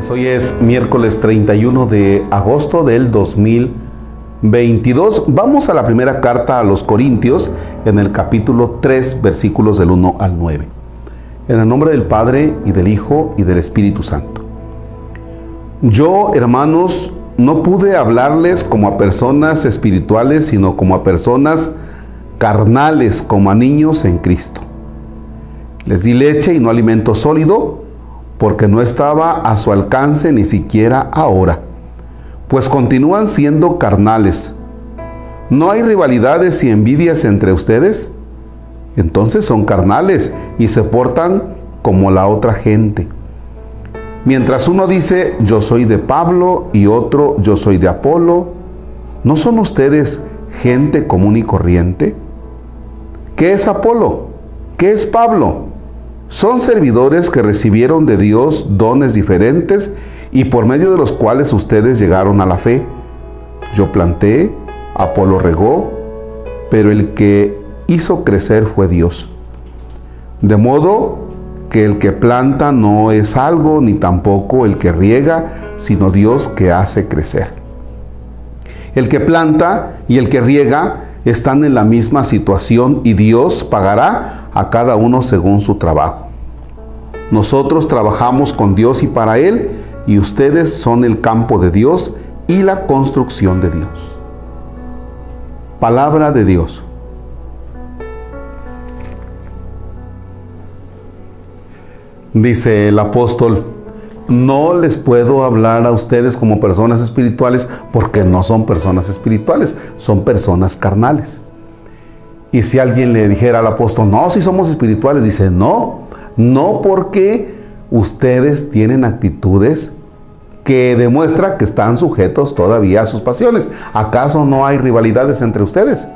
Pues hoy es miércoles 31 de agosto del 2022. Vamos a la primera carta a los Corintios en el capítulo 3, versículos del 1 al 9. En el nombre del Padre y del Hijo y del Espíritu Santo. Yo, hermanos, no pude hablarles como a personas espirituales, sino como a personas carnales, como a niños en Cristo. Les di leche y no alimento sólido, porque no estaba a su alcance ni siquiera ahora, pues continúan siendo carnales. ¿No hay rivalidades y envidias entre ustedes? Entonces son carnales y se portan como la otra gente. Mientras uno dice, yo soy de Pablo y otro, yo soy de Apolo, ¿no son ustedes gente común y corriente? ¿Qué es Apolo? ¿Qué es Pablo? Son servidores que recibieron de Dios dones diferentes y por medio de los cuales ustedes llegaron a la fe. Yo planté, Apolo regó, pero el que hizo crecer fue Dios. De modo que el que planta no es algo, ni tampoco el que riega, sino Dios que hace crecer. El que planta y el que riega están en la misma situación y Dios pagará a cada uno según su trabajo. Nosotros trabajamos con Dios y para Él, y ustedes son el campo de Dios y la construcción de Dios. Palabra de Dios. Dice el apóstol, no les puedo hablar a ustedes como personas espirituales porque no son personas espirituales, son personas carnales. Y si alguien le dijera al apóstol, no, si somos espirituales, dice, no, no porque ustedes tienen actitudes que demuestran que están sujetos todavía a sus pasiones. ¿Acaso no hay rivalidades entre ustedes?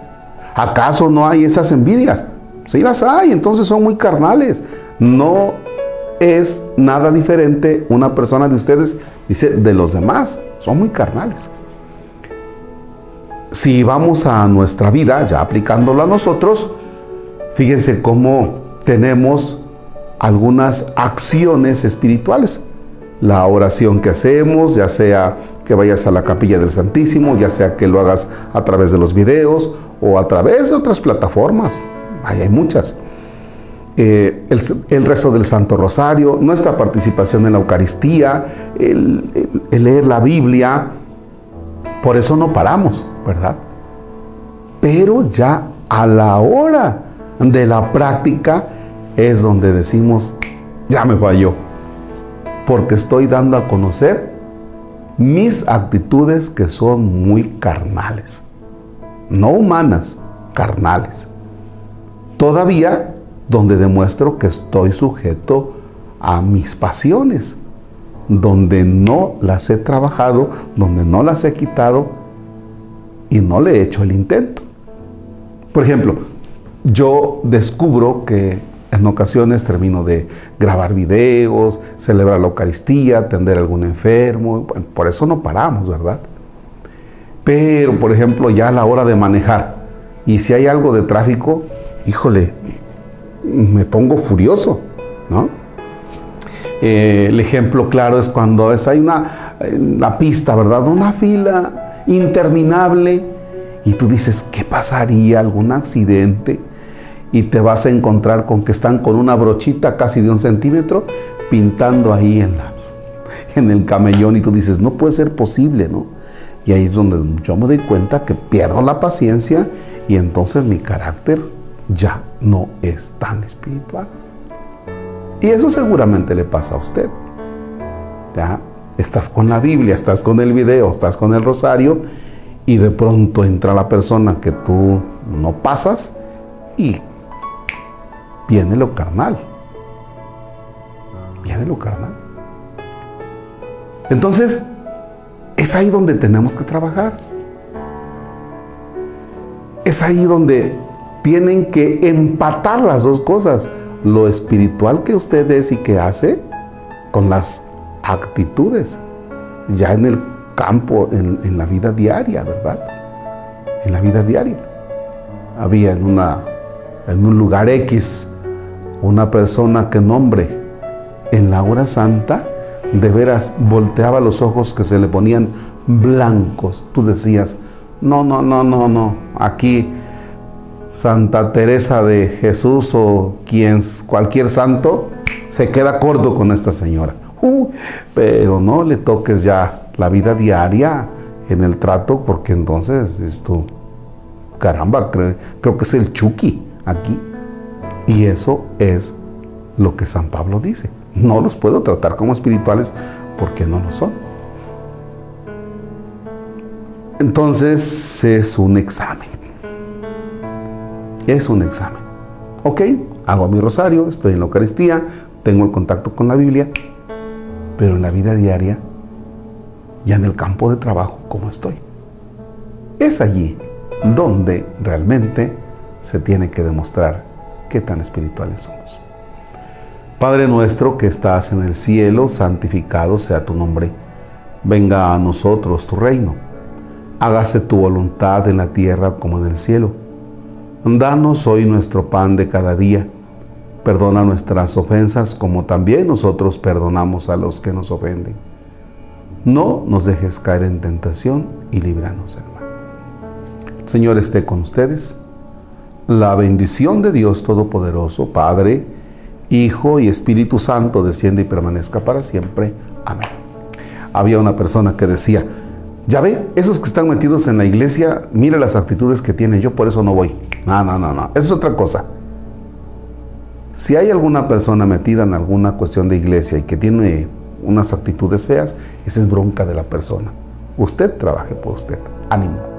¿Acaso no hay esas envidias? Sí las hay, entonces son muy carnales. No es nada diferente una persona de ustedes, dice, de los demás. Son muy carnales. Si vamos a nuestra vida, ya aplicándolo a nosotros, fíjense cómo tenemos algunas acciones espirituales. La oración que hacemos, ya sea que vayas a la capilla del Santísimo, ya sea que lo hagas a través de los videos o a través de otras plataformas. hay muchas. Eh, el, rezo del Santo Rosario, nuestra participación en la Eucaristía, el, el leer la Biblia. Por eso no paramos, ¿verdad? Pero ya a la hora de la práctica es donde decimos, ya me falló, porque estoy dando a conocer mis actitudes que son muy carnales, no humanas, carnales. Todavía donde demuestro que estoy sujeto a mis pasiones, donde no las he trabajado, donde no las he quitado y no le he hecho el intento. Por ejemplo, yo descubro que en ocasiones termino de grabar videos, celebrar la Eucaristía, atender a algún enfermo, por eso no paramos, ¿verdad? Pero, por ejemplo, ya a la hora de manejar, y si hay algo de tráfico, híjole, me pongo furioso, ¿no? Eh, el ejemplo claro es cuando es, hay una, una pista, ¿verdad? Una fila interminable y tú dices, ¿qué pasaría? ¿Algún accidente? Y te vas a encontrar con que están con una brochita casi de un centímetro pintando ahí en, la, en el camellón y tú dices, no puede ser posible, ¿no? Y ahí es donde yo me doy cuenta que pierdo la paciencia y entonces mi carácter ya no es tan espiritual. Y eso seguramente le pasa a usted. ¿Ya? Estás con la Biblia, estás con el video, estás con el rosario y de pronto entra la persona que tú no pasas y viene lo carnal. Viene lo carnal. Entonces, es ahí donde tenemos que trabajar. Es ahí donde tienen que empatar las dos cosas, lo espiritual que usted es y que hace con las actitudes, ya en el campo, en, la vida diaria, ¿verdad? En la vida diaria. Había en, una, en un lugar X una persona que nombre en la hora santa de veras volteaba los ojos que se le ponían blancos. Tú decías, no, no, no, no, no, aquí Santa Teresa de Jesús o quien, cualquier santo se queda corto con esta señora. Pero no le toques ya la vida diaria en el trato porque entonces esto, caramba, creo, creo que es el chuki aquí. Y eso es lo que San Pablo dice. No los puedo tratar como espirituales porque no lo son. Entonces es un examen. Es un examen. Ok, hago mi rosario, estoy en la Eucaristía, tengo el contacto con la Biblia, pero en la vida diaria, ya en el campo de trabajo, ¿cómo estoy? Es allí donde realmente se tiene que demostrar qué tan espirituales somos. Padre nuestro que estás en el cielo, santificado sea tu nombre. Venga a nosotros tu reino. Hágase tu voluntad en la tierra como en el cielo. Danos hoy nuestro pan de cada día. Perdona nuestras ofensas como también nosotros perdonamos a los que nos ofenden. No nos dejes caer en tentación y líbranos del mal. Señor esté con ustedes. La bendición de Dios Todopoderoso, Padre, Hijo y Espíritu Santo desciende y permanezca para siempre. Amén. Había una persona que decía, ya ve, esos que están metidos en la iglesia, mire las actitudes que tienen, yo por eso no voy. No, no, no, no, es otra cosa. Si hay alguna persona metida en alguna cuestión de iglesia y que tiene unas actitudes feas, esa es bronca de la persona. Usted trabaje por usted. Ánimo.